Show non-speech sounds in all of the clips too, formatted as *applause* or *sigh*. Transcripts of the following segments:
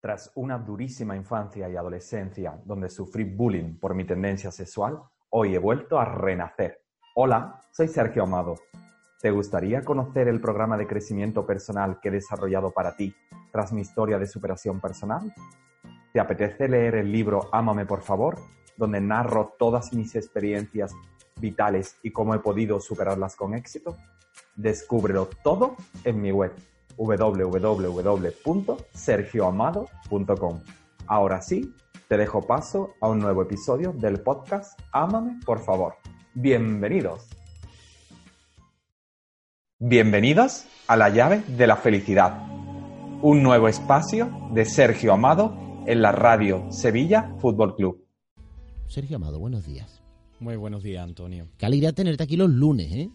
Tras una durísima infancia y adolescencia donde sufrí bullying por mi tendencia sexual, hoy he vuelto a renacer. Hola, soy Sergio Amado. ¿Te gustaría conocer el programa de crecimiento personal que he desarrollado para ti tras mi historia de superación personal? ¿Te apetece leer el libro Ámame por favor, donde narro todas mis experiencias vitales y cómo he podido superarlas con éxito? Descúbrelo todo en mi web www.sergioamado.com. Ahora sí, te dejo paso a un nuevo episodio del podcast Ámame, por favor. Bienvenidos. Bienvenidos a la llave de la felicidad. Un nuevo espacio de Sergio Amado en la radio Sevilla Fútbol Club. Sergio Amado, buenos días. Muy buenos días, Antonio. Qué alegría tenerte aquí los lunes, ¿eh?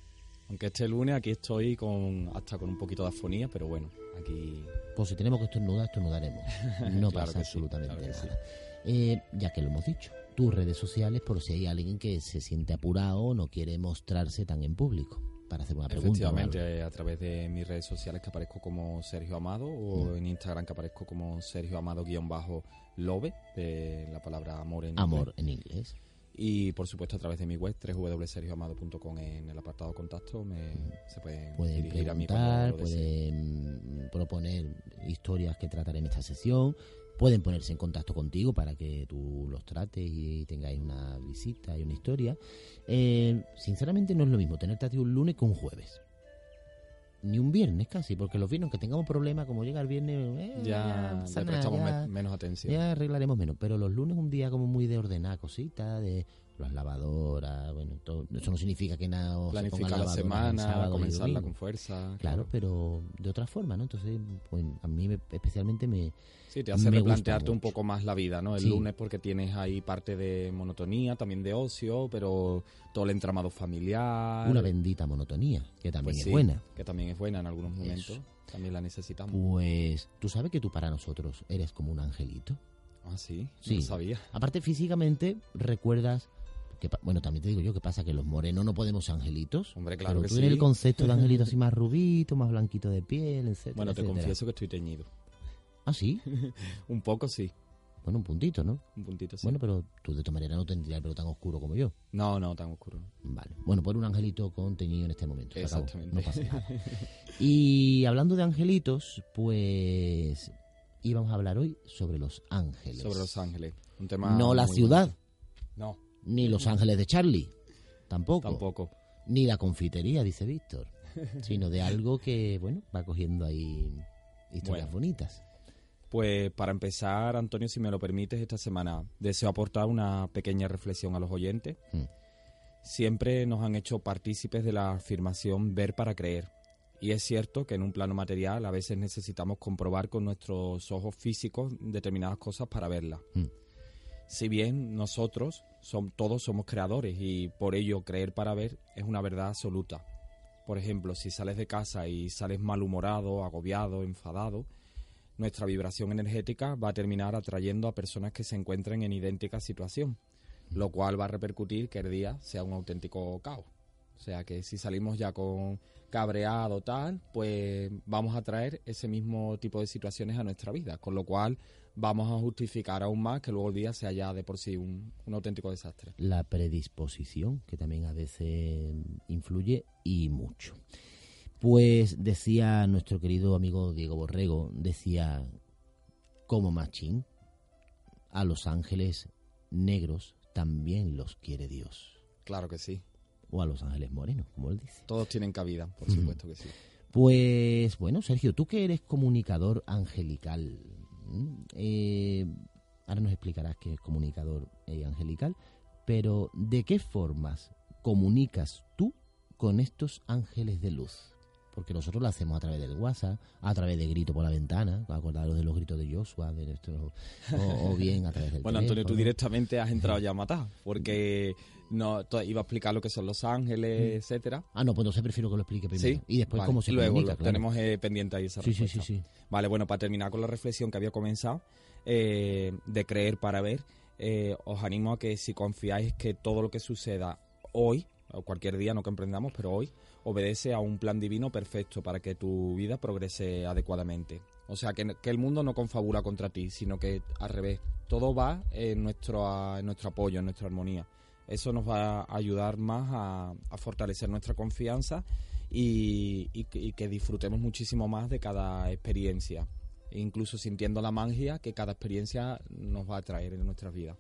Aunque este lunes aquí estoy con hasta con un poquito de afonía, pero bueno, aquí... Pues si tenemos que estornudar, estornudaremos. *laughs* No pasa absolutamente nada. Eh, ya que lo hemos dicho, tus redes sociales por si hay alguien que se siente apurado o no quiere mostrarse tan en público para hacer una pregunta. Efectivamente, a través de mis redes sociales que aparezco como Sergio Amado o mm. en Instagram que aparezco como Sergio Amado-Lobe, de la palabra amor en Amor en inglés. Y por supuesto a través de mi web, www.sergioamado.com en el apartado contacto, me, se pueden, dirigir a mí pueden proponer historias que trataré en esta sesión, pueden ponerse en contacto contigo para que tú los trates y tengáis una visita y una historia. Eh, sinceramente no es lo mismo tenerte a ti un lunes que un jueves ni un viernes casi, porque los viernes, que tengamos problemas, como llega el viernes, eh, ya, le prestamos menos atención. Ya arreglaremos menos, pero los lunes un día como muy de ordenar cositas, de las lavadoras, bueno, todo, eso no significa que nada planificar la, semana, comenzarla con fuerza. Claro, pero de otra forma, ¿no? Entonces, pues a mí especialmente me Sí, te hace replantearte un poco más la vida, ¿no? El lunes porque tienes ahí parte de monotonía, también de ocio, pero todo el entramado familiar. Una bendita monotonía, que también pues es buena. Que también es buena en algunos momentos, también la necesitamos. Pues, ¿tú sabes que tú para nosotros eres como un angelito? Ah, sí, sí. No sabía. Aparte, físicamente, recuerdas que, bueno, también te digo yo que pasa que los morenos no podemos ser angelitos. Hombre, claro pero tú sí. el concepto de *laughs* angelito así más rubito, más blanquito de piel, etc. Bueno, te confieso que estoy teñido. ¿Ah, sí? *laughs* un poco sí. Bueno, un puntito, ¿no? Un puntito, sí. Bueno, pero tú de tu manera no tendrías el pelo tan oscuro como yo. No, no, tan oscuro. Vale. Bueno, por un angelito contenido en este momento. Exactamente. No pasa nada. *laughs* y hablando de angelitos, pues íbamos a hablar hoy sobre los ángeles. Sobre los ángeles. Un tema no la ciudad. No. Ni los ángeles de Charlie. Tampoco. Tampoco. Ni la confitería, dice Víctor. sino de algo que, bueno, va cogiendo ahí historias bonitas. Pues para empezar, Antonio, si me lo permites, esta semana deseo aportar una pequeña reflexión a los oyentes. Mm. Siempre nos han hecho partícipes de la afirmación ver para creer. Y es cierto que en un plano material a veces necesitamos comprobar con nuestros ojos físicos determinadas cosas para verlas. Mm. Si bien nosotros todos somos creadores y por ello creer para ver es una verdad absoluta. Por ejemplo, si sales de casa y sales malhumorado, agobiado, enfadado, nuestra vibración energética va a terminar atrayendo a personas que se encuentren en idéntica situación, lo cual va a repercutir que el día sea un auténtico caos. O sea que si salimos ya con cabreado tal, pues vamos a traer ese mismo tipo de situaciones a nuestra vida, con lo cual vamos a justificar aún más que luego el día sea ya de por sí un, un auténtico desastre. La predisposición, que también a veces influye y mucho. Pues decía nuestro querido amigo Diego Borrego, decía, como machín, a los ángeles negros también los quiere Dios. Claro que sí. O a los ángeles morenos, como él dice. Todos tienen cabida, por supuesto que sí. Pues bueno, Sergio, tú que eres comunicador angelical, eh, ahora nos explicarás qué es comunicador eh, angelical, pero ¿de qué formas comunicas tú con estos ángeles de luz? Porque nosotros lo hacemos a través del WhatsApp, a través de grito por la ventana, acordaros de los gritos de Joshua, de nuestro, o, bien a través del Bueno, Antonio, tú directamente has entrado ya a matar, *laughs* porque no iba a explicar lo que son los ángeles, mm. etcétera. Ah, no, pues no sé, prefiero que lo explique primero. ¿Sí? Y después cómo se Luego comunica, tenemos eh, pendiente ahí esa sí, sí, sí, sí. Vale, bueno, para terminar con la reflexión que había comenzado, eh, de creer para ver, eh, os animo a que si confiáis que todo lo que suceda hoy, cualquier día, no que emprendamos, pero hoy, obedece a un plan divino perfecto para que tu vida progrese adecuadamente. O sea, que, el mundo no confabula contra ti, sino que al revés, todo va en nuestro, en nuestro apoyo, en nuestra armonía. Eso nos va a ayudar más a, fortalecer nuestra confianza y, que disfrutemos muchísimo más de cada experiencia, incluso sintiendo la magia que cada experiencia nos va a traer en nuestra vida.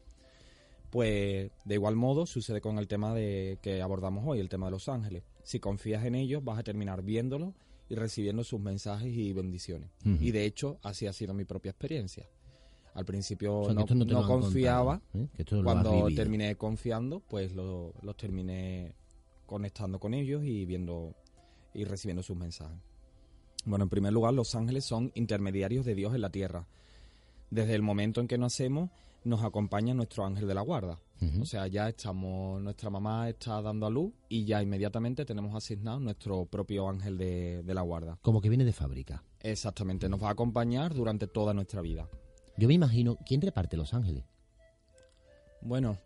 Pues de igual modo sucede con el tema de que abordamos hoy, el tema de los ángeles. Si confías en ellos, vas a terminar viéndolos y recibiendo sus mensajes y bendiciones. Y de hecho, así ha sido mi propia experiencia. Al principio no, confiaba. ¿eh? Cuando terminé confiando, pues los terminé conectando con ellos y viendo y recibiendo sus mensajes. Bueno, en primer lugar, los ángeles son intermediarios de Dios en la tierra. Desde el momento en que nacemos, nos acompaña nuestro ángel de la guarda. O sea, ya estamos, nuestra mamá está dando a luz y ya inmediatamente tenemos asignado nuestro propio ángel de, la guarda. Como que viene de fábrica. Exactamente, nos va a acompañar durante toda nuestra vida. Yo me imagino, ¿quién reparte los ángeles? Bueno,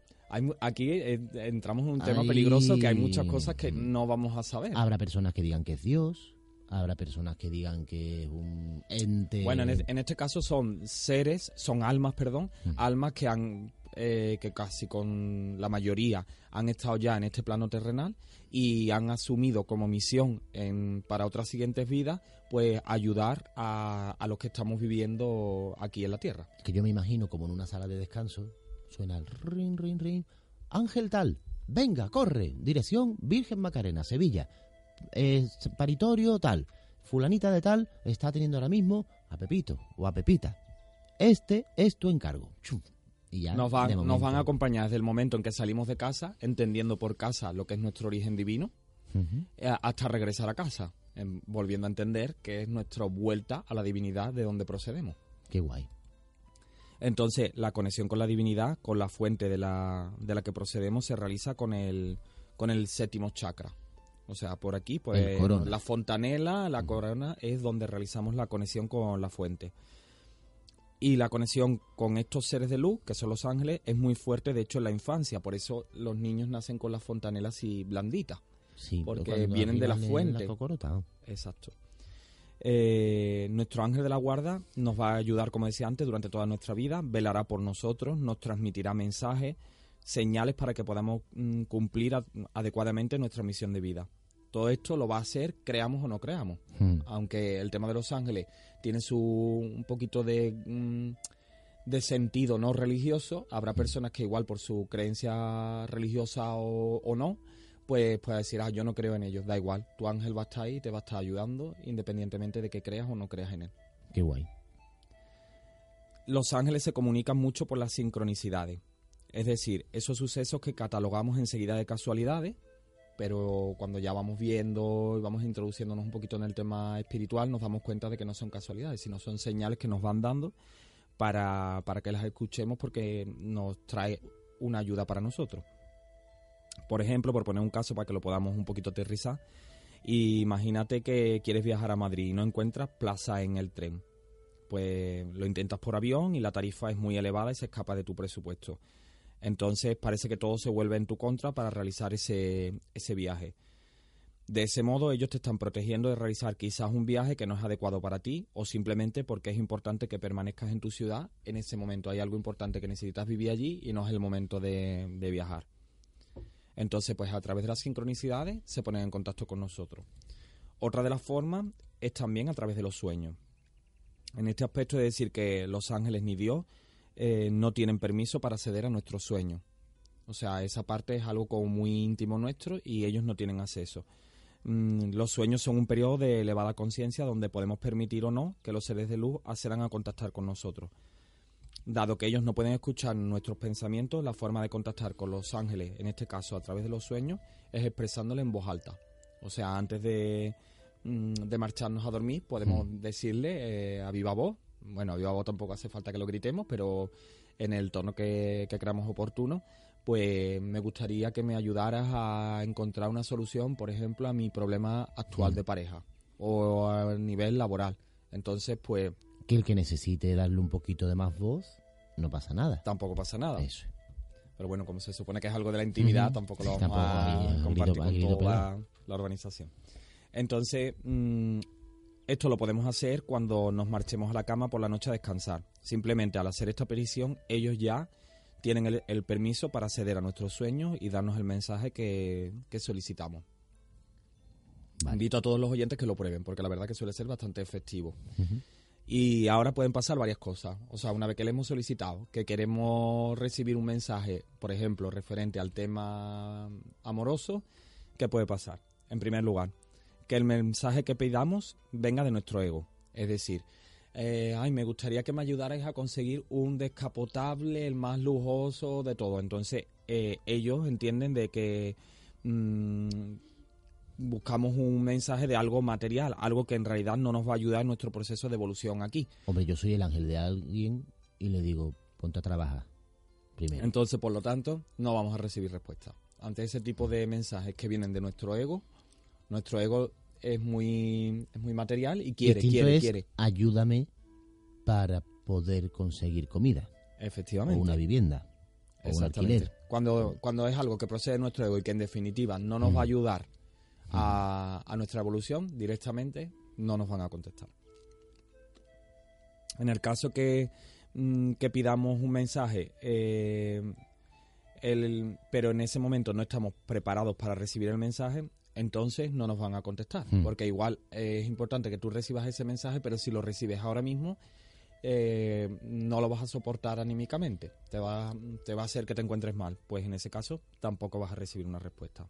aquí eh, entramos en un tema peligroso que hay muchas cosas que no vamos a saber. Habrá personas que digan que es Dios, habrá personas que digan que es un ente. Bueno, en, este caso son seres, son almas, perdón, mm. almas que han eh, que casi con la mayoría han estado ya en este plano terrenal y han asumido como misión en, para otras siguientes vidas, pues ayudar a, a los que estamos viviendo aquí en la Tierra. Que yo me imagino como en una sala de descanso suena el ring, ring, ring, Ángel tal, venga, corre, dirección Virgen Macarena, Sevilla paritorio tal, fulanita de tal está teniendo ahora mismo a Pepito o a Pepita. Este es tu encargo. Y ya, nos, van, nos van a acompañar desde el momento en que salimos de casa, entendiendo por casa lo que es nuestro origen divino, eh, hasta regresar a casa, volviendo a entender que es nuestra vuelta a la divinidad de donde procedemos. Qué guay. Entonces, la conexión con la divinidad, con la fuente de la, de la que procedemos, se realiza con el, con el séptimo chakra, o sea, por aquí, pues la fontanela, la corona, es donde realizamos la conexión con la fuente. Y la conexión con estos seres de luz, que son los ángeles, es muy fuerte, de hecho, en la infancia. Por eso los niños nacen con las fontanelas así blanditas. Sí, porque vienen de la fuente. Exacto. Eh, nuestro ángel de la guarda nos va a ayudar, como decía antes, durante toda nuestra vida, velará por nosotros, nos transmitirá mensajes, señales para que podamos mm, cumplir adecuadamente nuestra misión de vida. Todo esto lo va a hacer, creamos o no creamos. Hmm. Aunque el tema de los ángeles tiene su un poquito de, mm, de sentido no religioso, habrá personas que igual por su creencia religiosa o, no, pues puede decir, ah, yo no creo en ellos, da igual, tu ángel va a estar ahí y te va a estar ayudando independientemente de que creas o no creas en él. Qué guay. Los ángeles se comunican mucho por las sincronicidades. Es decir, esos sucesos que catalogamos enseguida de casualidades, pero cuando ya vamos viendo y vamos introduciéndonos un poquito en el tema espiritual, nos damos cuenta de que no son casualidades, sino son señales que nos van dando para, que las escuchemos porque nos trae una ayuda para nosotros. Por ejemplo, por poner un caso para que lo podamos un poquito aterrizar, imagínate que quieres viajar a Madrid y no encuentras plaza en el tren. Pues lo intentas por avión y la tarifa es muy elevada y se escapa de tu presupuesto entonces parece que todo se vuelve en tu contra para realizar ese, ese viaje. De ese modo ellos te están protegiendo de realizar quizás un viaje que no es adecuado para ti o simplemente porque es importante que permanezcas en tu ciudad. En ese momento hay algo importante que necesitas vivir allí y no es el momento de, de viajar. Entonces, pues a través de las sincronicidades se ponen en contacto con nosotros. Otra de las formas es también a través de los sueños. En este aspecto es decir que los ángeles ni Dios eh, no tienen permiso para acceder a nuestros sueños. O sea, esa parte es algo como muy íntimo nuestro y ellos no tienen acceso. Mm, los sueños son un periodo de elevada conciencia donde podemos permitir o no que los seres de luz accedan a contactar con nosotros. Dado que ellos no pueden escuchar nuestros pensamientos, la forma de contactar con los ángeles, en este caso a través de los sueños, es expresándoles en voz alta. O sea, antes de, mm, de marcharnos a dormir, podemos decirle eh, a viva voz, bueno, a viva voz tampoco hace falta que lo gritemos, pero en el tono que, que creamos oportuno, pues me gustaría que me ayudaras a encontrar una solución, por ejemplo, a mi problema actual de pareja o a nivel laboral. Entonces, pues... Que el que necesite darle un poquito de más voz, no pasa nada. Tampoco pasa nada. Eso. Pero bueno, como se supone que es algo de la intimidad, tampoco lo vamos a compartir con toda la, organización. Entonces, mm, esto lo podemos hacer cuando nos marchemos a la cama por la noche a descansar. Simplemente al hacer esta petición, ellos ya tienen el, permiso para acceder a nuestros sueños y darnos el mensaje que, solicitamos. Invito a todos los oyentes que lo prueben, porque la verdad que suele ser bastante efectivo. Y ahora pueden pasar varias cosas. O sea, una vez que le hemos solicitado que queremos recibir un mensaje, por ejemplo, referente al tema amoroso, ¿qué puede pasar? En primer lugar, que el mensaje que pidamos venga de nuestro ego. Es decir, eh, ay, me gustaría que me ayudarais a conseguir un descapotable, el más lujoso de todo. Entonces, eh, ellos entienden de que mm, buscamos un mensaje de algo material, algo que en realidad no nos va a ayudar en nuestro proceso de evolución aquí. Hombre, yo soy el ángel de alguien y le digo, ponte a trabajar primero. Entonces, por lo tanto, no vamos a recibir respuesta. Ante ese tipo de mensajes que vienen de nuestro ego, nuestro ego es muy, es muy material y quiere, quiere, quiere. Ayúdame para poder conseguir comida. Efectivamente. O una vivienda. O un alquiler. Cuando, cuando es algo que procede de nuestro ego y que en definitiva no nos va a ayudar a, a, nuestra evolución directamente, no nos van a contestar. En el caso que, mm, que pidamos un mensaje, eh, el, pero en ese momento no estamos preparados para recibir el mensaje, entonces no nos van a contestar. Hmm. Porque igual es importante que tú recibas ese mensaje, pero si lo recibes ahora mismo, eh, no lo vas a soportar anímicamente. Te va, te va a hacer que te encuentres mal. Pues en ese caso tampoco vas a recibir una respuesta.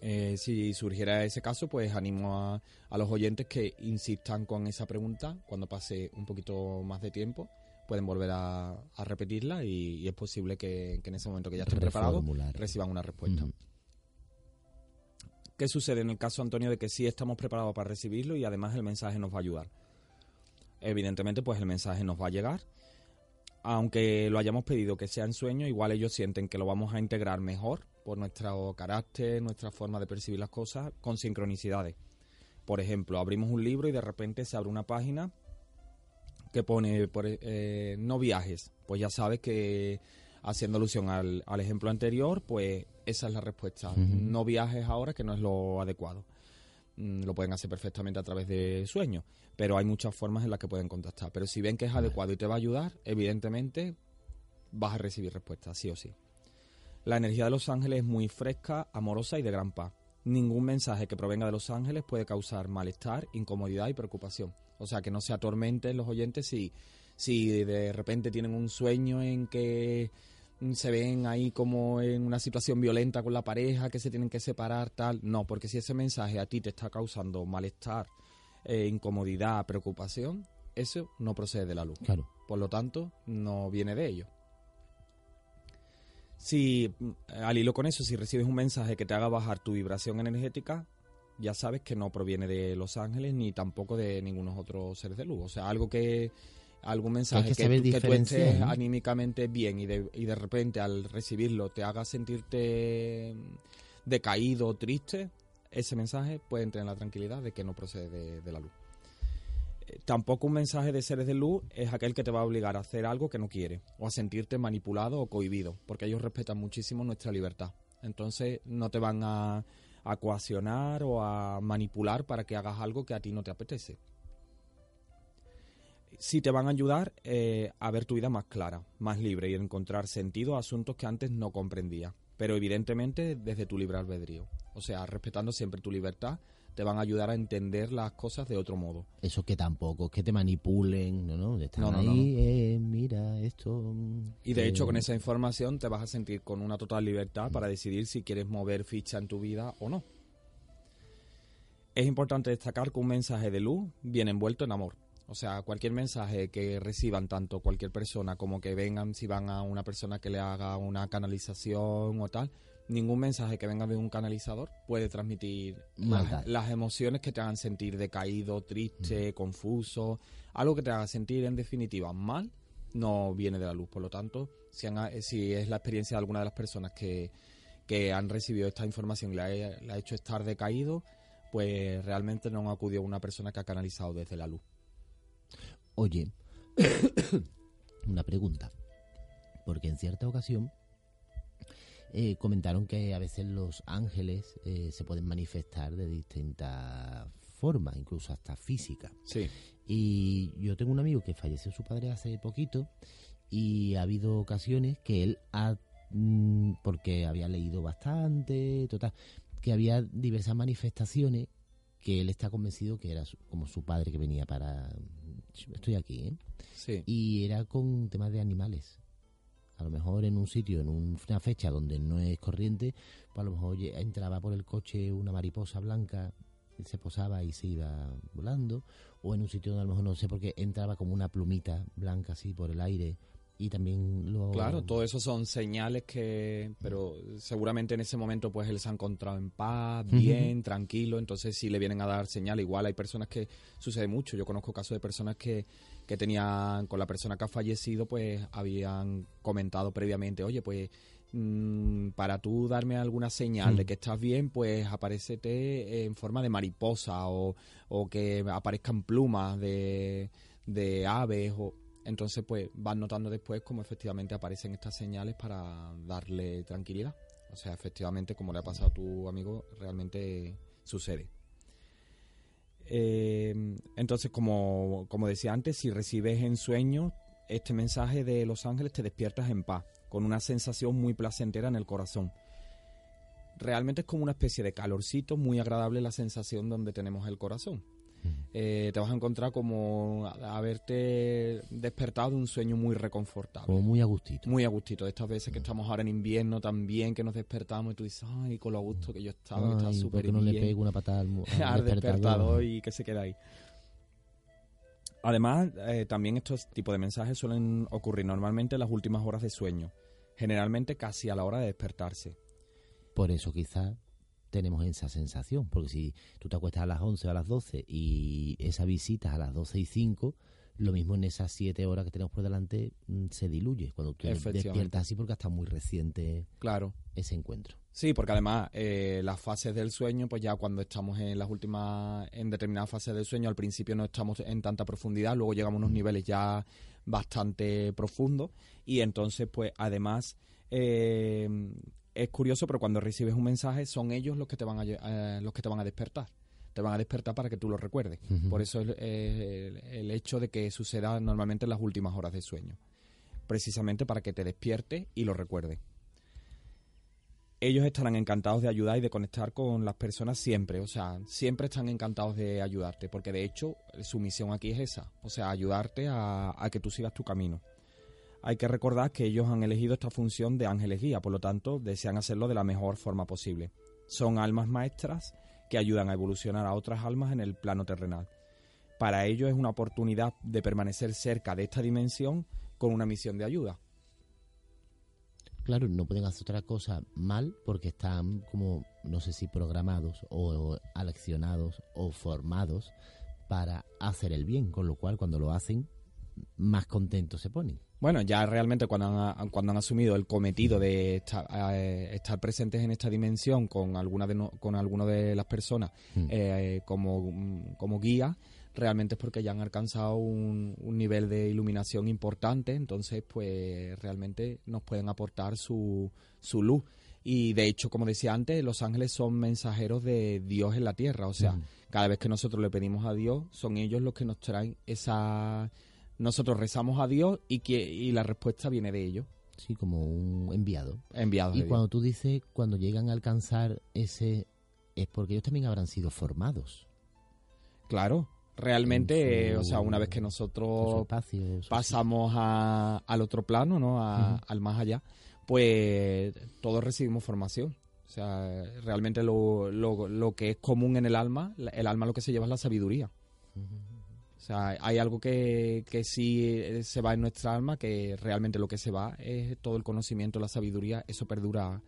Eh, si surgiera ese caso, pues animo a, a, los oyentes que insistan con esa pregunta cuando pase un poquito más de tiempo. Pueden volver a, repetirla y, es posible que, en ese momento que ya estén preparados reciban una respuesta. ¿Qué sucede en el caso, Antonio, de que sí estamos preparados para recibirlo y además el mensaje nos va a ayudar? Evidentemente, pues el mensaje nos va a llegar. Aunque lo hayamos pedido que sea en sueño, igual ellos sienten que lo vamos a integrar mejor por nuestro carácter, nuestra forma de percibir las cosas, con sincronicidades. Por ejemplo, abrimos un libro y de repente se abre una página que pone por, eh, no viajes. Pues ya sabes que haciendo alusión al, ejemplo anterior, pues esa es la respuesta. No viajes ahora, que no es lo adecuado. Mm, lo pueden hacer perfectamente a través de sueños, pero hay muchas formas en las que pueden contactar. Pero si ven que es adecuado y te va a ayudar, evidentemente vas a recibir respuesta, sí o sí. La energía de los ángeles es muy fresca, amorosa y de gran paz. Ningún mensaje que provenga de los ángeles puede causar malestar, incomodidad y preocupación. O sea, que no se atormenten los oyentes si, si de repente tienen un sueño en que se ven ahí como en una situación violenta con la pareja, que se tienen que separar, tal. No, porque si ese mensaje a ti te está causando malestar, eh, incomodidad, preocupación, eso no procede de la luz. Claro. Por lo tanto, no viene de ello. Si, mm, al hilo con eso, si recibes un mensaje que te haga bajar tu vibración energética, ya sabes que no proviene de los ángeles ni tampoco de ningunos otros seres de luz. O sea, algo que algún mensaje que, que, tú estés anímicamente bien y de, y de repente al recibirlo te haga sentirte decaído o triste, ese mensaje puede entrar en la tranquilidad de que no procede de, la luz. Eh, tampoco un mensaje de seres de luz es aquel que te va a obligar a hacer algo que no quieres o a sentirte manipulado o cohibido, porque ellos respetan muchísimo nuestra libertad. Entonces no te van a, a coaccionar o a manipular para que hagas algo que a ti no te apetece sí te van a ayudar eh, a ver tu vida más clara, más libre y encontrar sentido a asuntos que antes no comprendías. Pero evidentemente desde tu libre albedrío. O sea, respetando siempre tu libertad, te van a ayudar a entender las cosas de otro modo. Eso que tampoco, es que te manipulen, ¿no? no, no, ahí, eh, mira, esto... Mm, y de hecho con esa información te vas a sentir con una total libertad para decidir si quieres mover ficha en tu vida o no. Es importante destacar que un mensaje de luz viene envuelto en amor o sea, cualquier mensaje que reciban tanto cualquier persona como que vengan si van a una persona que le haga una canalización o tal, ningún mensaje que venga de un canalizador puede transmitir las, emociones que te hagan sentir decaído, triste, confuso, algo que te haga sentir en definitiva mal, no viene de la luz. Por lo tanto, si, si es la experiencia de alguna de las personas que, han recibido esta información y le ha, hecho estar decaído, pues realmente no ha acudido una persona que ha canalizado desde la luz. Oye, *coughs* una pregunta, porque en cierta ocasión eh, comentaron que a veces los ángeles eh, se pueden manifestar de distintas formas, incluso hasta física. Sí. Y yo tengo un amigo que falleció su padre hace poquito y ha habido ocasiones que él ha, mm, porque había leído bastante, total, que había diversas manifestaciones que él está convencido que era como su padre que venía para... Estoy aquí, ¿eh? Sí. Y era con temas de animales a lo mejor en un sitio, en una fecha donde no es corriente, pues a lo mejor entraba por el coche una mariposa blanca, se posaba y se iba volando, o en un sitio donde a lo mejor no sé por qué entraba como una plumita blanca así por el aire y también lo... Claro, todo eso son señales que, pero seguramente en ese momento pues él se ha encontrado en paz, bien, tranquilo, entonces si le vienen a dar señales, igual hay personas que sucede mucho, yo conozco casos de personas que, que tenían, con la persona que ha fallecido, pues habían comentado previamente, oye, pues mm, para tú darme alguna señal de que estás bien, pues aparecete en forma de mariposa o, o que aparezcan plumas de, de aves o entonces, pues van notando después cómo efectivamente aparecen estas señales para darle tranquilidad. O sea, efectivamente, como le ha pasado a tu amigo, realmente sucede. Eh, entonces, como, como decía antes, si recibes en sueños este mensaje de los ángeles, te despiertas en paz, con una sensación muy placentera en el corazón. Realmente es como una especie de calorcito, muy agradable la sensación donde tenemos el corazón. Eh, te vas a encontrar como haberte despertado de un sueño muy reconfortable. Como muy a gustito. Muy a gustito. De estas veces que estamos ahora en invierno también, que nos despertamos y tú dices, ay, con lo a gusto que yo estaba, que estaba súper bien. no le pego una patada al, *laughs* despertador y que se queda ahí. Además, eh, también estos tipos de mensajes suelen ocurrir normalmente en las últimas horas de sueño, generalmente casi a la hora de despertarse. Por eso quizás tenemos esa sensación, porque si tú te acuestas a las 11 o a las 12 y esa visita a las 12 y 5, lo mismo en esas 7 horas que tenemos por delante mm, se diluye cuando tú despiertas así porque está muy reciente claro. ese encuentro. Sí, porque además eh, las fases del sueño, pues ya cuando estamos en las últimas, en determinadas fases del sueño, al principio no estamos en tanta profundidad, luego llegamos a unos niveles ya bastante profundos y entonces pues además eh, es curioso, pero cuando recibes un mensaje son ellos los que te van a, eh, los que te van a despertar. Te van a despertar para que tú lo recuerdes. Por eso el, el, hecho de que suceda normalmente en las últimas horas de sueño. Precisamente para que te despierte y lo recuerdes. Ellos estarán encantados de ayudar y de conectar con las personas siempre. O sea, siempre están encantados de ayudarte. Porque de hecho, su misión aquí es esa. O sea, ayudarte a, a que tú sigas tu camino hay que recordar que ellos han elegido esta función de ángeles guía, por lo tanto desean hacerlo de la mejor forma posible. Son almas maestras que ayudan a evolucionar a otras almas en el plano terrenal. Para ellos es una oportunidad de permanecer cerca de esta dimensión con una misión de ayuda. Claro, no pueden hacer otra cosa mal porque están como, no sé si programados o aleccionados o formados para hacer el bien, con lo cual cuando lo hacen, más contentos se ponen. Bueno, ya realmente cuando han, cuando han asumido el cometido de estar, eh, estar presentes en esta dimensión con alguna de con alguna de las personas mm. eh, como, como guía, realmente es porque ya han alcanzado un, nivel de iluminación importante, entonces pues realmente nos pueden aportar su, su luz. Y de hecho, como decía antes, los ángeles son mensajeros de Dios en la tierra, o sea, mm. cada vez que nosotros le pedimos a Dios, son ellos los que nos traen esa nosotros rezamos a Dios y, que, y la respuesta viene de ellos. Sí, como un enviado. Enviado. Y cuando tú dices, cuando llegan a alcanzar ese, es porque ellos también habrán sido formados. Claro, realmente, o sea, una vez que nosotros pasamos al otro plano, ¿no? Al más allá, pues todos recibimos formación. O sea, realmente lo, lo, lo, que es común en el alma, el alma lo que se lleva es la sabiduría. O sea, hay algo que, que sí eh, se va en nuestra alma, que realmente lo que se va es todo el conocimiento, la sabiduría, eso perdura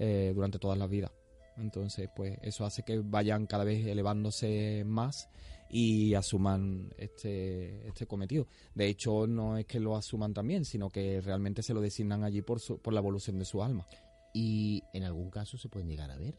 eh, durante todas las vidas. Entonces, pues eso hace que vayan cada vez elevándose más y asuman este, este cometido. De hecho, no es que lo asuman también, sino que realmente se lo designan allí por, por la evolución de su alma. Y en algún caso se pueden llegar a ver.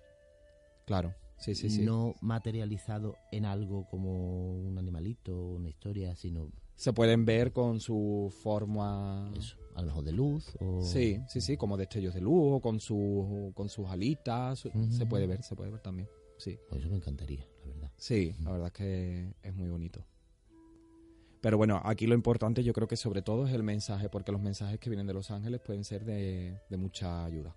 Claro, sí, sí, sí. No materializado en algo como un animalito, una historia, sino... Se pueden ver con su forma... Eso, a lo mejor de luz o... Sí, sí, sí, como destellos de luz o con, su, con sus alitas. Se puede ver, se puede ver también, sí. Pues eso me encantaría, la verdad. Sí, la verdad es que es muy bonito. Pero bueno, aquí lo importante yo creo que sobre todo es el mensaje, porque los mensajes que vienen de Los Ángeles pueden ser de, de mucha ayuda.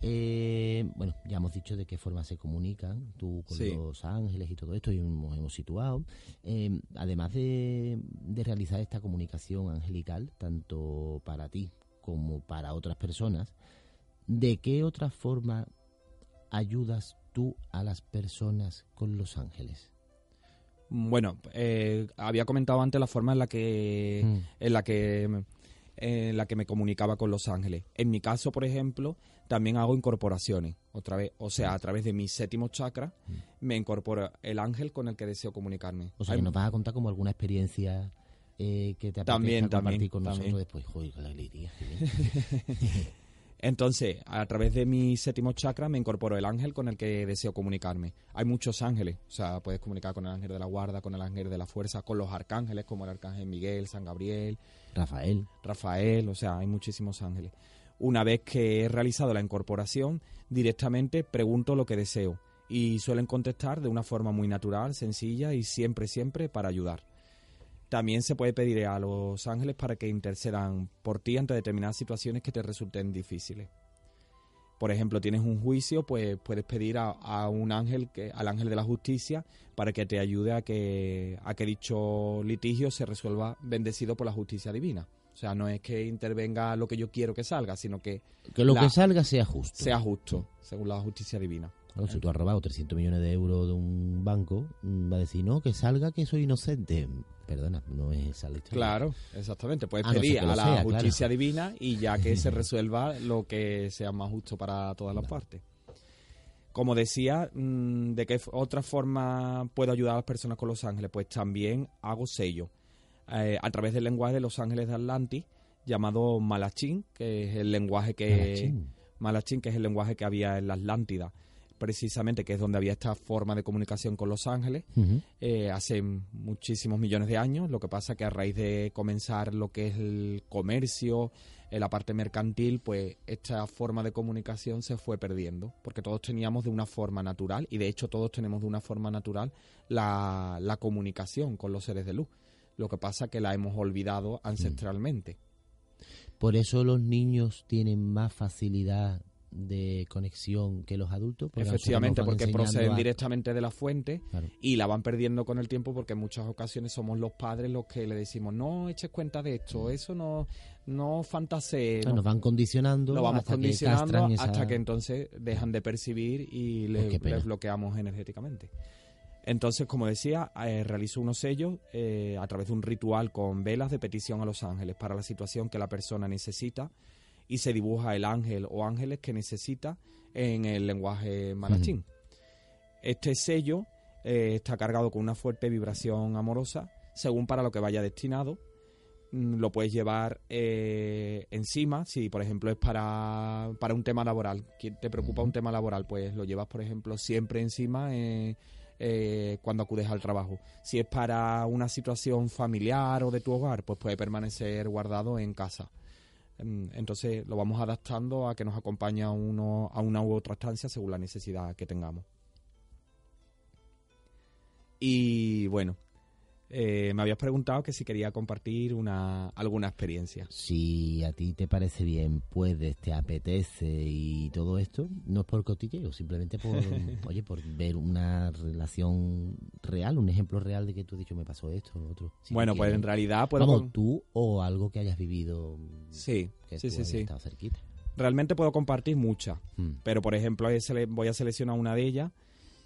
Eh, bueno, ya hemos dicho de qué forma se comunican tú con los ángeles y todo esto, y hemos, hemos situado. Eh, además de, realizar esta comunicación angelical, tanto para ti como para otras personas, ¿de qué otra forma ayudas tú a las personas con los ángeles? Bueno, eh, había comentado antes la forma en la que, mm. en la que en la que me comunicaba con los ángeles. En mi caso, por ejemplo, también hago incorporaciones, otra vez, o sea, a través de mi séptimo chakra me incorpora el ángel con el que deseo comunicarme. O sea, que nos vas a contar como alguna experiencia eh, que te apetezca también, compartir con nosotros después. Joder, la alegría. *laughs* Entonces, a través de mi séptimo chakra me incorporo el ángel con el que deseo comunicarme. Hay muchos ángeles, o sea, puedes comunicar con el ángel de la guarda, con el ángel de la fuerza, con los arcángeles como el arcángel Miguel, San Gabriel, Rafael. Rafael, o sea, hay muchísimos ángeles. Una vez que he realizado la incorporación, directamente pregunto lo que deseo y suelen contestar de una forma muy natural, sencilla y siempre, siempre para ayudar. También se puede pedir a los ángeles para que intercedan por ti ante determinadas situaciones que te resulten difíciles. Por ejemplo, tienes un juicio, pues puedes pedir a, un ángel, que, al ángel de la justicia, para que te ayude a que, a que dicho litigio se resuelva bendecido por la justicia divina. O sea, no es que intervenga lo que yo quiero que salga, sino que... Que lo que salga sea justo. Sea justo, según la justicia divina. si tú has robado 300 millones de euros de un banco, va a decir, no, que salga que soy inocente perdona, no es esa la Claro, exactamente. Puedes pedir a la justicia divina y ya que se *laughs* resuelva lo que sea más justo para todas las partes. Como decía, mm, ¿de qué otra forma puedo ayudar a las personas con los ángeles? Pues también hago sello. Eh, a través del lenguaje de los ángeles de Atlantis, llamado Malachín, que es el lenguaje que... Malachín, que es el lenguaje que había en la Atlántida precisamente, que es donde había esta forma de comunicación con los ángeles, eh, hace muchísimos millones de años. Lo que pasa que a raíz de comenzar lo que es el comercio, en la parte mercantil, pues esta forma de comunicación se fue perdiendo, porque todos teníamos de una forma natural, y de hecho todos tenemos de una forma natural la, la comunicación con los seres de luz. Lo que pasa que la hemos olvidado ancestralmente. Por eso los niños tienen más facilidad de conexión que los adultos. Efectivamente, porque proceden directamente de la fuente y la van perdiendo con el tiempo porque en muchas ocasiones somos los padres los que le decimos, no eches cuenta de esto, mm. eso no, no fantasee. Nos van condicionando. Lo vamos condicionando hasta que entonces dejan de percibir y les, bloqueamos energéticamente. Entonces, como decía, eh, realizo unos sellos eh, a través de un ritual con velas de petición a los ángeles para la situación que la persona necesita y se dibuja el ángel o ángeles que necesita en el lenguaje malachín. Este sello eh, está cargado con una fuerte vibración amorosa, según para lo que vaya destinado. Mm, lo puedes llevar eh, encima, si por ejemplo es para, para un tema laboral. ¿Te preocupa un tema laboral? Pues lo llevas, por ejemplo, siempre encima. Eh, cuando acudes al trabajo. Si es para una situación familiar o de tu hogar, pues puede permanecer guardado en casa. Em, entonces lo vamos adaptando a que nos acompañe a, uno, a una u otra estancia según la necesidad que tengamos. Y bueno, eh, me habías preguntado que si quería compartir una, alguna experiencia. Si a ti te parece bien, puedes, te apetece y todo esto, no es por cotilleo, simplemente por, *laughs* oye, por ver una relación real, un ejemplo real de que tú has dicho, me pasó esto, lo otro. bueno, pues en realidad puedo... Vamos, tú o algo que hayas vivido. Sí, que sí, sí, sí. cerquita. Realmente puedo compartir muchas, hmm. pero por ejemplo voy a seleccionar una de ellas.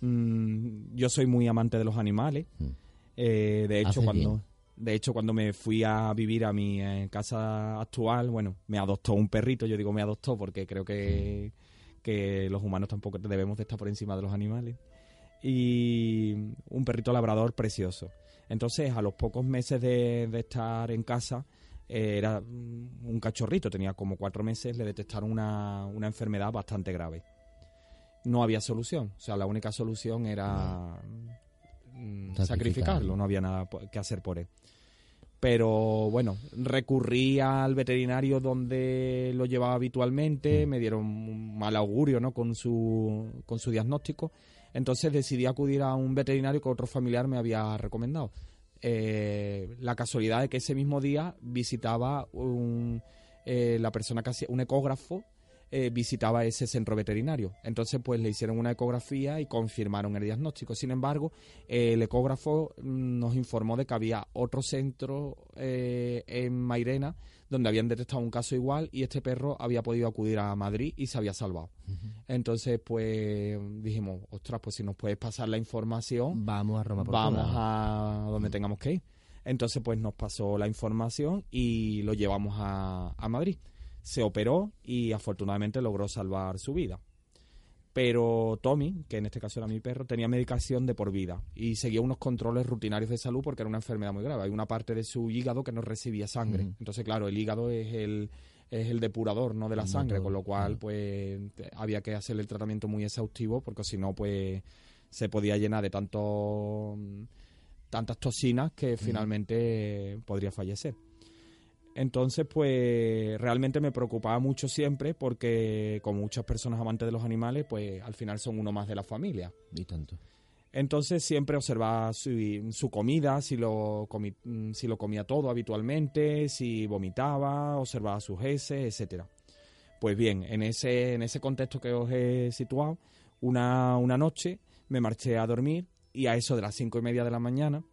Mm, yo soy muy amante de los animales. Hmm. Eh, de hecho, cuando de hecho cuando me fui a vivir a mi eh, casa actual, bueno, me adoptó un perrito. Yo digo me adoptó porque creo que que los humanos tampoco debemos de estar por encima de los animales. Y un perrito labrador precioso. Entonces, a los pocos meses de, estar en casa, eh, era un cachorrito, tenía como cuatro meses, le detectaron una, una enfermedad bastante grave. No había solución, o sea, la única solución era mm, sacrificarlo, no había nada que hacer por él pero bueno, recurrí al veterinario donde lo llevaba habitualmente, mm. me dieron un mal augurio ¿no? con, su, con su diagnóstico, entonces decidí acudir a un veterinario que otro familiar me había recomendado. Eh, la casualidad de que ese mismo día visitaba un, eh, la persona que hacía un ecógrafo eh, visitaba ese centro veterinario. Entonces, pues le hicieron una ecografía y confirmaron el diagnóstico. Sin embargo, el ecógrafo nos informó de que había otro centro eh, en Mairena donde habían detectado un caso igual y este perro había podido acudir a Madrid y se había salvado. Entonces, pues dijimos, ostras, pues si nos puedes pasar la información, vamos a Roma Vamos a donde tengamos que ir. Entonces, pues nos pasó la información y lo llevamos a, a Madrid se operó y afortunadamente logró salvar su vida. Pero Tommy, que en este caso era mi perro, tenía medicación de por vida y seguía unos controles rutinarios de salud porque era una enfermedad muy grave. Hay una parte de su hígado que no recibía sangre. Entonces, claro, el hígado es el, es el depurador, no de la sangre, con lo cual, pues, había que hacerle el tratamiento muy exhaustivo porque si no, pues, se podía llenar de tanto, tantas toxinas que finalmente podría fallecer. Entonces, pues realmente me preocupaba mucho siempre porque con muchas personas amantes de los animales, pues al final son uno más de la familia. Y tanto. Entonces siempre observaba su, comida, si lo, mm, si lo comía todo habitualmente, si vomitaba, observaba sus heces, etcétera. Pues bien, en ese, en ese contexto que os he situado, una, una noche me marché a dormir y a eso de las cinco y media de la mañana,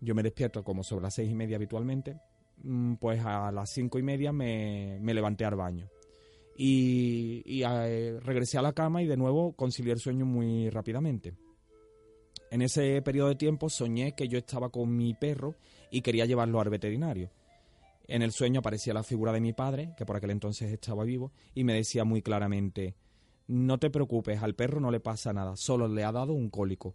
yo me despierto como sobre las seis y media habitualmente, pues a las cinco y media me, levanté al baño. Y, eh, regresé a la cama y de nuevo concilié el sueño muy rápidamente. En ese periodo de tiempo soñé que yo estaba con mi perro y quería llevarlo al veterinario. En el sueño aparecía la figura de mi padre, que por aquel entonces estaba vivo, y me decía muy claramente, no te preocupes, al perro no le pasa nada, solo le ha dado un cólico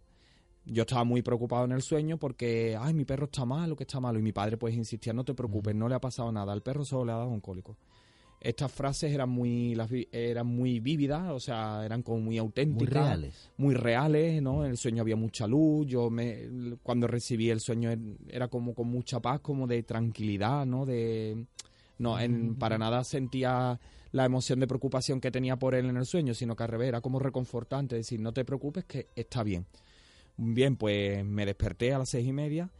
yo estaba muy preocupado en el sueño porque, ay, mi perro está malo, que está malo. Y mi padre pues insistía, no te preocupes, no le ha pasado nada, al perro solo le ha dado un cólico. Estas frases eran muy, eran muy vívidas, o sea, eran como muy auténticas. Muy reales. Muy reales, ¿no? En el sueño había mucha luz, yo me, cuando recibí el sueño era como con mucha paz, como de tranquilidad, ¿no? De, no, en, para nada sentía la emoción de preocupación que tenía por él en el sueño, sino que al revés, era como reconfortante, decir, no te preocupes que está bien. Bien, pues me desperté a las seis y media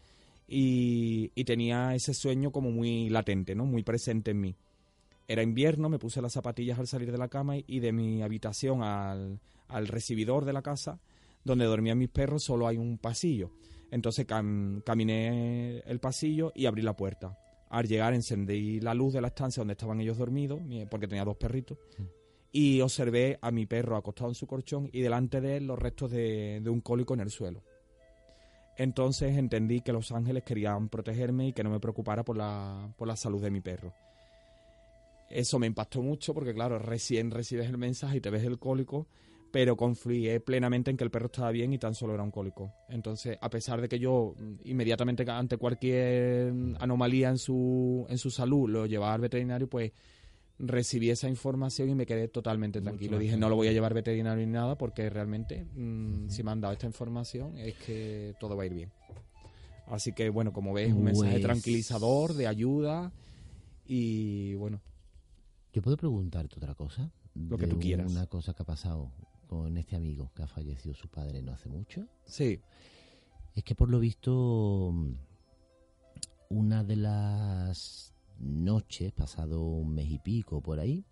y, tenía ese sueño como muy latente, ¿no? Muy presente en mí. Era invierno, me puse las zapatillas al salir de la cama y, de mi habitación al, recibidor de la casa, donde dormían mis perros, solo hay un pasillo. Entonces caminé el pasillo y abrí la puerta. Al llegar encendí la luz de la estancia donde estaban ellos dormidos, porque tenía dos perritos, mm y observé a mi perro acostado en su colchón y delante de él los restos de, un cólico en el suelo. Entonces entendí que los ángeles querían protegerme y que no me preocupara por la, por la salud de mi perro. Eso me impactó mucho porque, claro, recién recibes el mensaje y te ves el cólico, pero confié plenamente en que el perro estaba bien y tan solo era un cólico. Entonces, a pesar de que yo mm, inmediatamente ante cualquier anomalía en su, en su salud lo llevaba al veterinario, pues recibí esa información y me quedé totalmente tranquilo. Dije, no lo voy a llevar veterinario ni nada porque realmente mm, si me han dado esta información es que todo va a ir bien. Así que bueno, como ves, un mensaje pues tranquilizador, de ayuda y bueno. ¿Yo puedo preguntarte otra cosa? Lo que tú quieras. Una cosa que ha pasado con este amigo que ha fallecido su padre no hace mucho. Sí. Es que por lo visto una de las noches, pasado un mes y pico por ahí,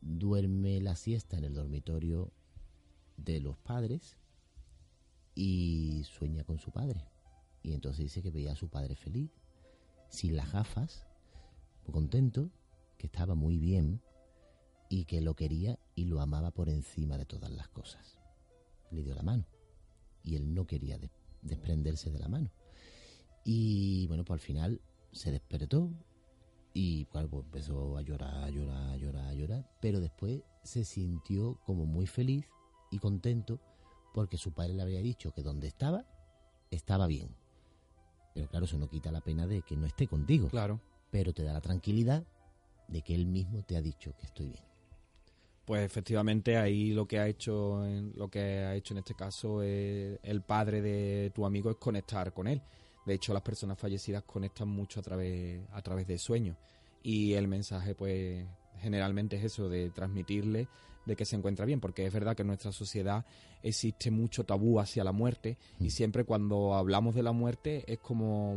duerme la siesta en el dormitorio de los padres y sueña con su padre. Y entonces dice que veía a su padre feliz, sin las gafas, contento, que estaba muy bien y que lo quería y lo amaba por encima de todas las cosas. Le dio la mano y él no quería desprenderse de la mano. Y bueno, pues al final se despertó y pues, empezó a llorar, a llorar, a llorar, a llorar, pero después se sintió como muy feliz y contento porque su padre le había dicho que donde estaba, estaba bien. Pero claro, eso no quita la pena de que no esté contigo. Claro. Pero te da la tranquilidad de que él mismo te ha dicho que estoy bien. Pues efectivamente ahí lo que ha hecho lo que ha hecho en este caso el padre de tu amigo es conectar con él. De hecho, las personas fallecidas conectan mucho a través a través de sueños y el mensaje pues generalmente es eso de transmitirle de que se encuentra bien, porque es verdad que en nuestra sociedad existe mucho tabú hacia la muerte y mm. siempre cuando hablamos de la muerte es como,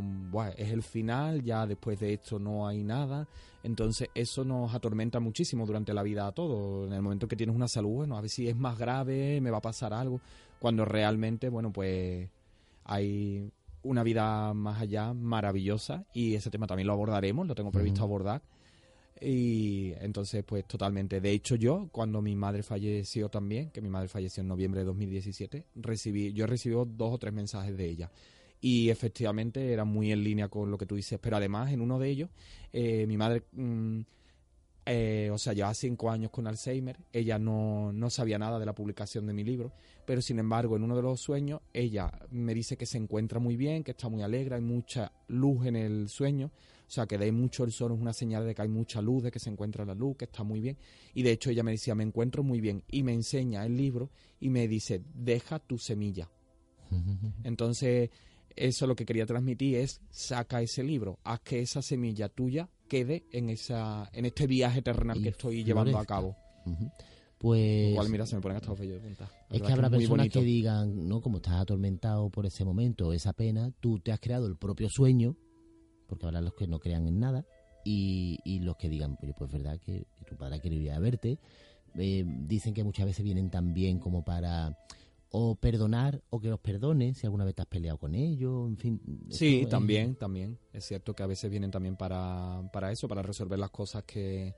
es el final, ya después de esto no hay nada, entonces eso nos atormenta muchísimo durante la vida a todos, en el momento que tienes una salud, bueno, a ver si es más grave, me va a pasar algo, cuando realmente, bueno, pues hay una vida más allá maravillosa y ese tema también lo abordaremos, lo tengo previsto abordar y entonces, pues totalmente. De hecho, yo, cuando mi madre falleció también, que mi madre falleció en noviembre de 2017, recibí, yo recibí dos o tres mensajes de ella. Y efectivamente era muy en línea con lo que tú dices. Pero además, en uno de ellos, eh, mi madre, mm, eh, o sea, lleva cinco años con Alzheimer. Ella no, no sabía nada de la publicación de mi libro. Pero sin embargo, en uno de los sueños, ella me dice que se encuentra muy bien, que está muy alegre, hay mucha luz en el sueño o sea, que de mucho el sol es una señal de que hay mucha luz, de que se encuentra la luz, que está muy bien. Y de hecho ella me decía, me encuentro muy bien. Y me enseña el libro y me dice, deja tu semilla. Entonces, eso lo que quería transmitir es, saca ese libro, haz que esa semilla tuya quede en, esa, en este viaje terrenal que estoy llevando a cabo. Pues. Igual, mira, se me ponen hasta los de punta. Es que habrá personas que digan, ¿no? Como estás atormentado por ese momento, esa pena, tú te has creado el propio sueño porque habrá los que no crean en nada y, y los que digan, pues, pues es verdad que tu padre quería verte. Eh, dicen que muchas veces vienen también como para o perdonar o que los perdones si alguna vez te has peleado con ellos, en fin. Sí, también, también. Es cierto que a veces vienen también para, para eso, para resolver las cosas que...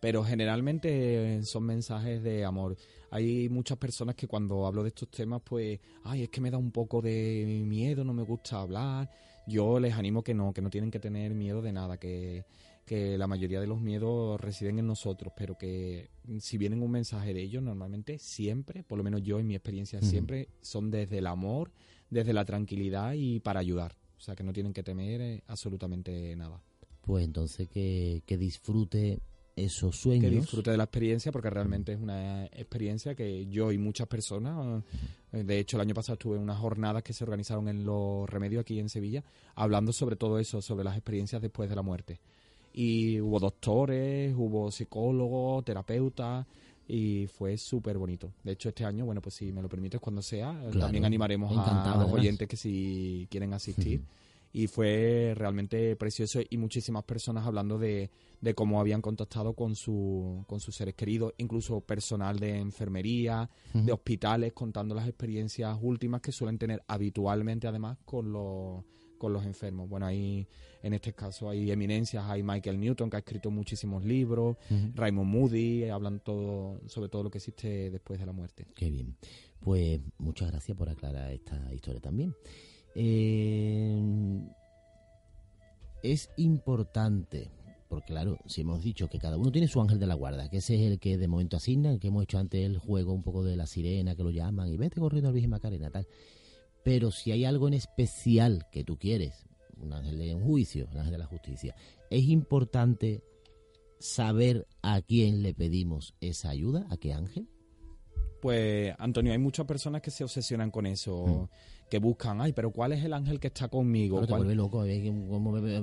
Pero generalmente son mensajes de amor. Hay muchas personas que cuando hablo de estos temas, pues, ay, es que me da un poco de miedo, no me gusta hablar yo les animo que no, que no tienen que tener miedo de nada, que, la mayoría de los miedos residen en nosotros, pero que si vienen un mensaje de ellos, normalmente siempre, por lo menos yo en mi experiencia, siempre son desde el amor, desde la tranquilidad y para ayudar. O sea, que no tienen que temer eh, absolutamente nada. Pues entonces que, que disfrute esos sueños. Que disfrute de la experiencia porque realmente es una experiencia que yo y muchas personas, eh, de hecho el año pasado estuve en unas jornadas que se organizaron en los remedios aquí en Sevilla, hablando sobre todo eso, sobre las experiencias después de la muerte. Y hubo doctores, hubo psicólogos, terapeutas y fue súper bonito. De hecho, este año, bueno, pues si me lo permites, cuando sea, también animaremos a los oyentes que si quieren asistir. Y fue realmente precioso y muchísimas personas hablando de, de cómo habían contactado con, su, con sus seres queridos, incluso personal de enfermería, de hospitales, contando las experiencias últimas que suelen tener habitualmente además con los con los enfermos. Bueno, ahí en este caso hay eminencias, hay Michael Newton que ha escrito muchísimos libros, Raymond Moody, hablan todo sobre todo lo que existe después de la muerte. Qué bien. Pues muchas gracias por aclarar esta historia también. Eh, es importante, porque claro, si hemos dicho que cada uno tiene su ángel de la guarda, que ese es el que de momento asignan, que hemos hecho antes el juego un poco de la sirena, que lo llaman, y vete corriendo al Virgen Macarena, tal. Pero si hay algo en especial que tú quieres, un ángel de un juicio, un ángel de la justicia, es importante saber a quién le pedimos esa ayuda, a qué ángel. Pues, Antonio, hay muchas personas que se obsesionan con eso. Mm que buscan, ay, pero ¿cuál es el ángel que está conmigo? Te vuelve loco,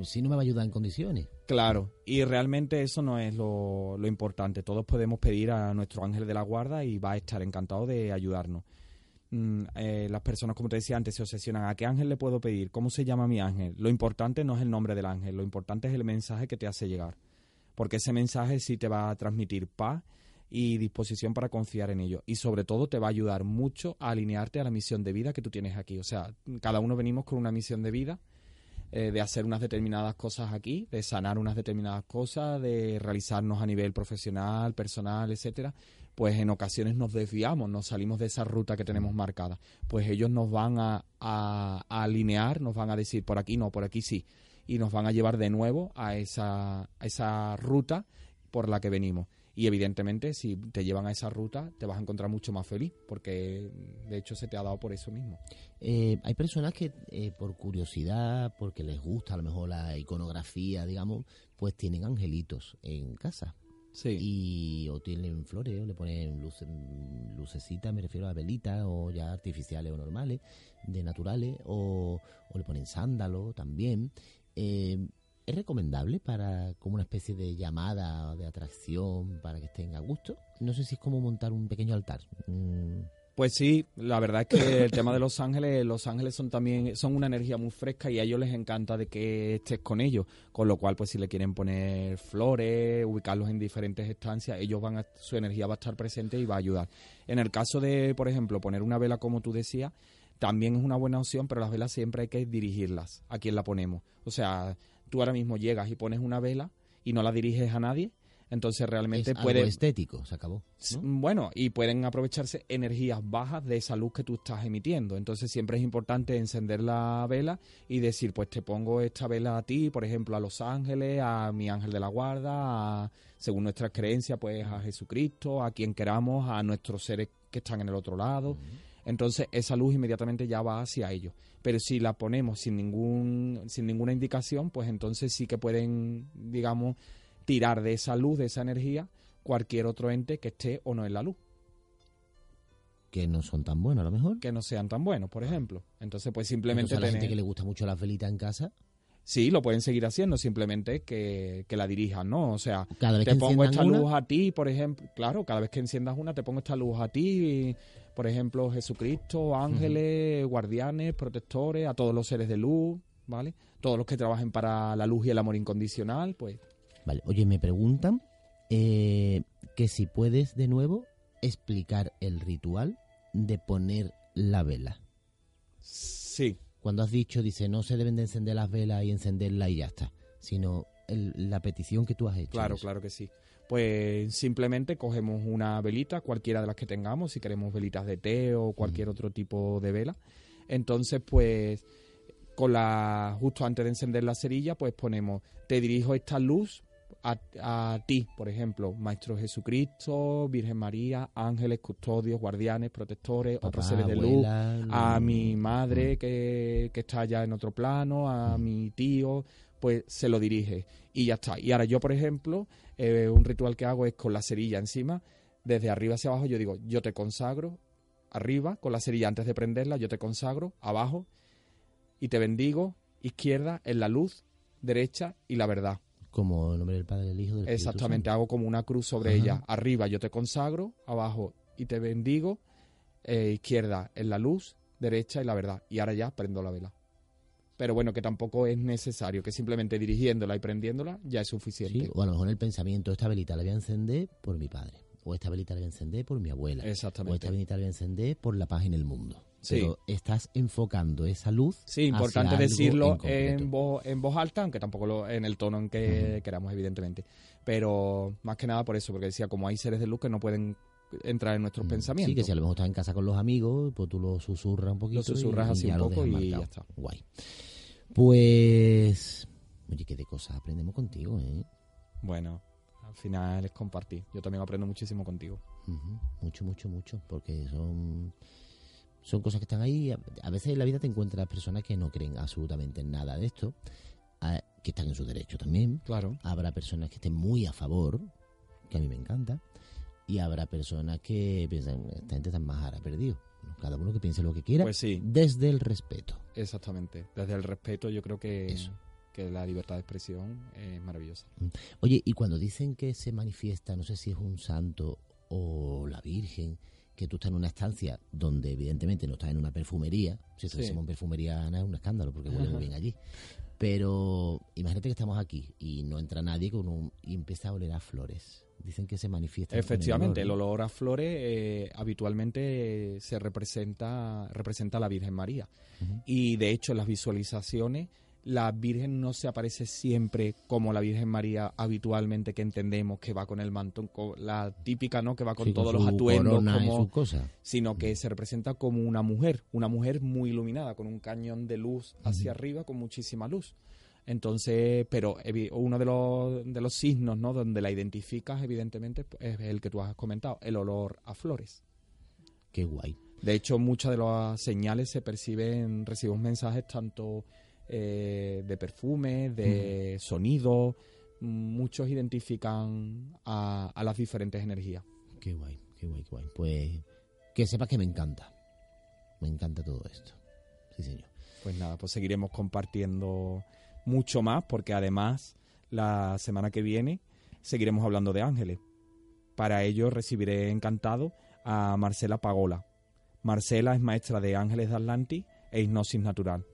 si no me va a ayudar en condiciones. Claro, y realmente eso no es lo, importante. Todos podemos pedir a nuestro ángel de la guarda y va a estar encantado de ayudarnos. Mm, eh, las personas, como te decía antes, se obsesionan. ¿A qué ángel le puedo pedir? ¿Cómo se llama mi ángel? Lo importante no es el nombre del ángel, lo importante es el mensaje que te hace llegar. Porque ese mensaje sí te va a transmitir paz y disposición para confiar en ello. Y sobre todo te va a ayudar mucho a alinearte a la misión de vida que tú tienes aquí. O sea, cada uno venimos con una misión de vida, eh, de hacer unas determinadas cosas aquí, de sanar unas determinadas cosas, de realizarnos a nivel profesional, personal, etcétera. Pues en ocasiones nos desviamos, nos salimos de esa ruta que tenemos marcada. Pues ellos nos van a, a alinear, nos van a decir por aquí no, por aquí sí. Y nos van a llevar de nuevo a esa, a esa ruta por la que venimos Y evidentemente, si te llevan a esa ruta, te vas a encontrar mucho más feliz, porque de hecho se te ha dado por eso mismo. Eh, hay personas que, eh, por curiosidad, porque les gusta a lo mejor la iconografía, digamos, pues tienen angelitos en casa. Y o tienen flores, o le ponen luce, lucecitas, me refiero a velitas, o ya artificiales o normales, de naturales, o, o le ponen sándalo también. Eh, ¿Es recomendable para como una especie de llamada de atracción para que estén a gusto? No sé si es como montar un pequeño altar. Mm. Pues sí, la verdad es que el tema de Los Ángeles, Los Ángeles son también son una energía muy fresca y a ellos les encanta de que estés con ellos, con lo cual pues si le quieren poner flores, ubicarlos en diferentes estancias, ellos van a, su energía va a estar presente y va a ayudar. En el caso de, por ejemplo, poner una vela como tú decías, también es una buena opción, pero las velas siempre hay que dirigirlas a quién la ponemos. O sea, tú ahora mismo llegas y pones una vela y no la diriges a nadie, entonces realmente es puede... algo estético, se acabó. ¿no? Bueno, y pueden aprovecharse energías bajas de esa luz que tú estás emitiendo. Entonces siempre es importante encender la vela y decir, pues te pongo esta vela a ti, por ejemplo, a los ángeles, a mi ángel de la guarda, a, según nuestras creencias, pues a Jesucristo, a quien queramos, a nuestros seres que están en el otro lado. Entonces esa luz inmediatamente ya va hacia ellos. Pero si la ponemos sin ningún, sin ninguna indicación, pues entonces sí que pueden, digamos, tirar de esa luz, de esa energía, cualquier otro ente que esté o no en la luz. Que no son tan buenos a lo mejor. Que no sean tan buenos, por ejemplo. Entonces, pues simplemente Entonces, a la gente que le gusta mucho la velita en casa, Sí, lo pueden seguir haciendo, simplemente que, que la dirijan, ¿no? O sea, cada vez te que pongo esta luz a ti, por ejemplo. Claro, cada vez que enciendas una, te pongo esta luz a ti. Por ejemplo, Jesucristo, ángeles, guardianes, protectores, a todos los seres de luz, ¿vale? Todos los que trabajen para la luz y el amor incondicional, pues Vale, oye, me preguntan eh, que si puedes de nuevo explicar el ritual de poner la vela. sí. Cuando has dicho, dice, no se deben de encender las velas y encenderla y ya está, sino el- la petición que tú has hecho. Claro, claro que sí. Pues simplemente cogemos una velita, cualquiera de las que tengamos, si queremos velitas de té o cualquier otro tipo de vela. Entonces, pues, con la, justo antes de encender la cerilla, pues ponemos, te dirijo esta luz a, a ti, por ejemplo, Maestro Jesucristo, Virgen María, ángeles, custodios, guardianes, protectores, Papá, otros seres de luz, abuela, a mm, mi madre que, que está allá en otro plano, a mi tío, pues se lo dirige y ya está. Y ahora yo, por ejemplo, eh, un ritual que hago es con la cerilla encima, desde arriba hacia abajo yo digo, yo te consagro, arriba, con la cerilla antes de prenderla, yo te consagro, abajo, y te bendigo, izquierda, en la luz, derecha y la verdad. Como en nombre del Padre, del Hijo, del Espíritu Exactamente, Santo. hago como una cruz sobre Ajá. ella. Arriba yo te consagro, abajo y te bendigo, eh, izquierda en la luz, derecha y la verdad. Y ahora ya prendo la vela. Pero bueno, que tampoco es necesario, que simplemente dirigiéndola y prendiéndola ya es suficiente. Sí, o a lo mejor el pensamiento, esta velita la voy a encender por mi padre, o esta velita la voy a encender por mi abuela, o Exactamente. esta velita la voy a encender por la paz en el mundo. Sí. Pero estás enfocando esa luz. Sí, importante hacia algo decirlo en voz, en voz alta, aunque tampoco lo, en el tono en que queramos, evidentemente. Pero más que nada por eso, porque decía, como hay seres de luz que no pueden entrar en nuestros pensamientos. Sí, que si a lo mejor estás en casa con los amigos, pues tú lo susurras un poquito. Lo susurras y, así ya un poco y ya está. Guay. Pues. Oye, qué de cosas aprendemos contigo, ¿eh? Bueno, al final es compartir. Yo también aprendo muchísimo contigo. Mucho, mucho, mucho. Porque son. Son cosas que están ahí. A- veces en la vida te encuentras personas que no creen absolutamente en nada de esto, que están en su derecho también. Claro. Habrá personas que estén muy a favor, que a mí me encanta, y habrá personas que piensan, esta gente está más ahora perdido. Bueno, Cada uno que piense lo que quiera, Pues sí. desde el respeto. Exactamente. Desde el respeto yo creo que, Eso. que la libertad de expresión es maravillosa. Oye, y cuando dicen que se manifiesta, no sé si es un santo o la Virgen, que tú estás en una estancia donde evidentemente no estás en una perfumería, si estuviésemos en perfumería nada, es un escándalo porque huele muy bien allí. Pero imagínate que estamos aquí y no entra nadie con un, y empieza a oler a flores. Dicen que se manifiesta. Efectivamente, el olor a flores eh, habitualmente se representa, representa a la Virgen María. Y de hecho, en las visualizaciones, la Virgen no se aparece siempre como la Virgen María habitualmente que entendemos que va con el mantón, con la típica, ¿no? Que va con todos los atuendos, como, cosas. sino que se representa como una mujer, una mujer muy iluminada, con un cañón de luz hacia arriba, con muchísima luz. Entonces, pero uno de los, de los signos, ¿no? Donde la identificas, evidentemente, es el que tú has comentado, el olor a flores. Qué guay. De hecho, muchas de las señales se perciben, recibimos mensajes tanto eh, de perfume, de sonido, muchos identifican a, a, las diferentes energías. Qué guay, qué guay, qué guay. Pues que sepas que me encanta. Me encanta todo esto. Sí, señor. Pues nada, pues seguiremos compartiendo mucho más porque además la semana que viene seguiremos hablando de ángeles. Para ello recibiré encantado a Marcela Pagola. Marcela es maestra de ángeles de Atlantis e hipnosis natural.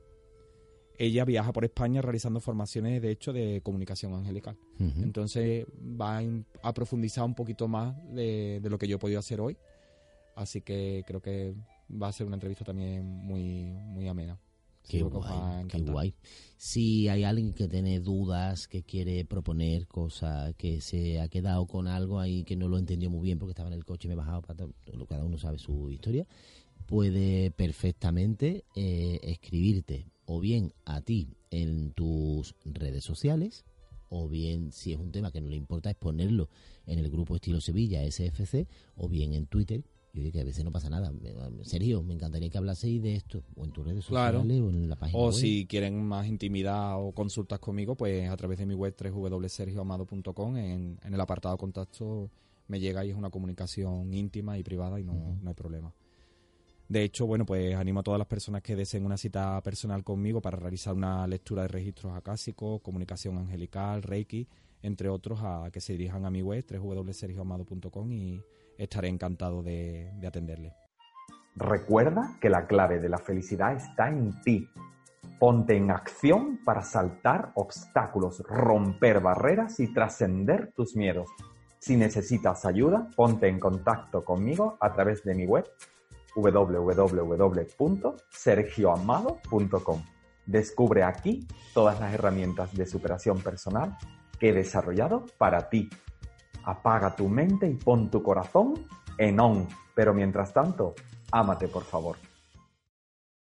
Ella viaja por España realizando formaciones, de hecho, de comunicación angelical. Entonces va a profundizar un poquito más de, de, lo que yo he podido hacer hoy. Así que creo que va a ser una entrevista también muy, muy amena. Qué guay, qué guay. Si hay alguien que tiene dudas, que quiere proponer cosas, que se ha quedado con algo ahí que no lo entendió muy bien porque estaba en el coche y me he bajado, para cada uno sabe su historia, puede perfectamente eh, escribirte o bien a ti en tus redes sociales, o bien si es un tema que no le importa es ponerlo en el grupo Estilo Sevilla SFC, o bien en Twitter, yo digo que a veces no pasa nada. Sergio, me encantaría que hablaseis de esto, o en tus redes sociales, o en la página O si quieren más intimidad o consultas conmigo, pues a través de mi web www.sergioamado.com, en, en el apartado contacto me llega y es una comunicación íntima y privada y no, no hay problema. De hecho, bueno, pues animo a todas las personas que deseen una cita personal conmigo para realizar una lectura de registros acásicos, comunicación angelical, reiki, entre otros, a que se dirijan a mi web www.sergioamado.com y estaré encantado de, atenderle. Recuerda que la clave de la felicidad está en ti. Ponte en acción para saltar obstáculos, romper barreras y trascender tus miedos. Si necesitas ayuda, ponte en contacto conmigo a través de mi web www.sergioamado.com. Descubre aquí todas las herramientas de superación personal que he desarrollado para ti apaga tu mente y pon tu corazón en on. Pero mientras tanto, ámate por favor.